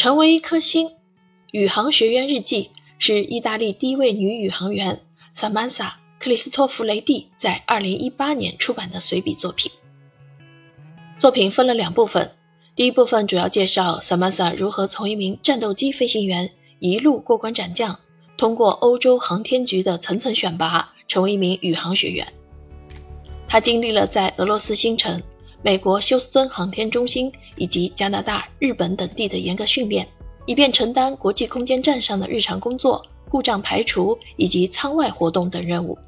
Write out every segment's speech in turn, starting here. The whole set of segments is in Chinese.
成为一颗星，宇航学员日记是意大利第一位女宇航员萨曼萨·克里斯托弗雷蒂在2018年出版的随笔作品。作品分了两部分，第一部分主要介绍萨曼萨如何从一名战斗机飞行员一路过关斩将，通过欧洲航天局的层层选拔，成为一名宇航学员。她经历了在俄罗斯星城。美国休斯敦航天中心以及加拿大、日本等地的严格训练，以便承担国际空间站上的日常工作、故障排除以及舱外活动等任务。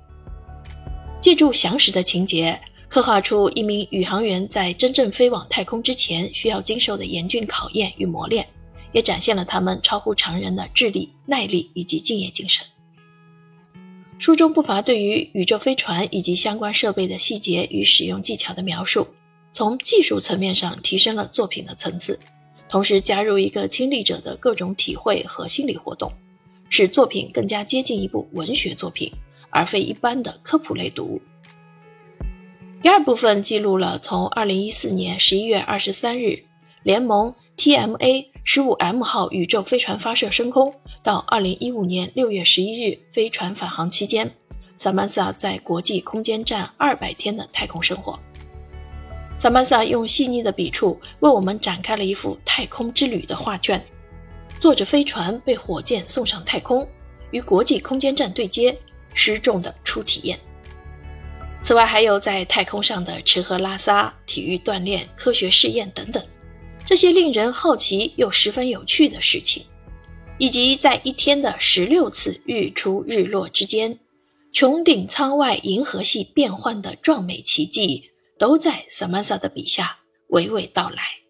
借助详实的情节，刻画出一名宇航员在真正飞往太空之前需要经受的严峻考验与磨练，也展现了他们超乎常人的智力、耐力以及敬业精神。书中不乏对于宇宙飞船以及相关设备的细节与使用技巧的描述。从技术层面上提升了作品的层次，同时加入一个亲历者的各种体会和心理活动，使作品更加接近一部文学作品，而非一般的科普类读物。第二部分记录了从2014年11月23日联盟 TMA 15M 号宇宙飞船发射升空到2015年6月11日飞船返航期间，萨曼萨在国际空间站200天的太空生活。萨曼萨用细腻的笔触为我们展开了一幅太空之旅的画卷，坐着飞船被火箭送上太空，与国际空间站对接，失重的初体验。此外，还有在太空上的吃喝拉撒、体育锻炼、科学试验等等，这些令人好奇又十分有趣的事情，以及在一天的十六次日出日落之间，穹顶舱外银河系变幻的壮美奇迹。都在萨曼萨的笔下娓娓道来。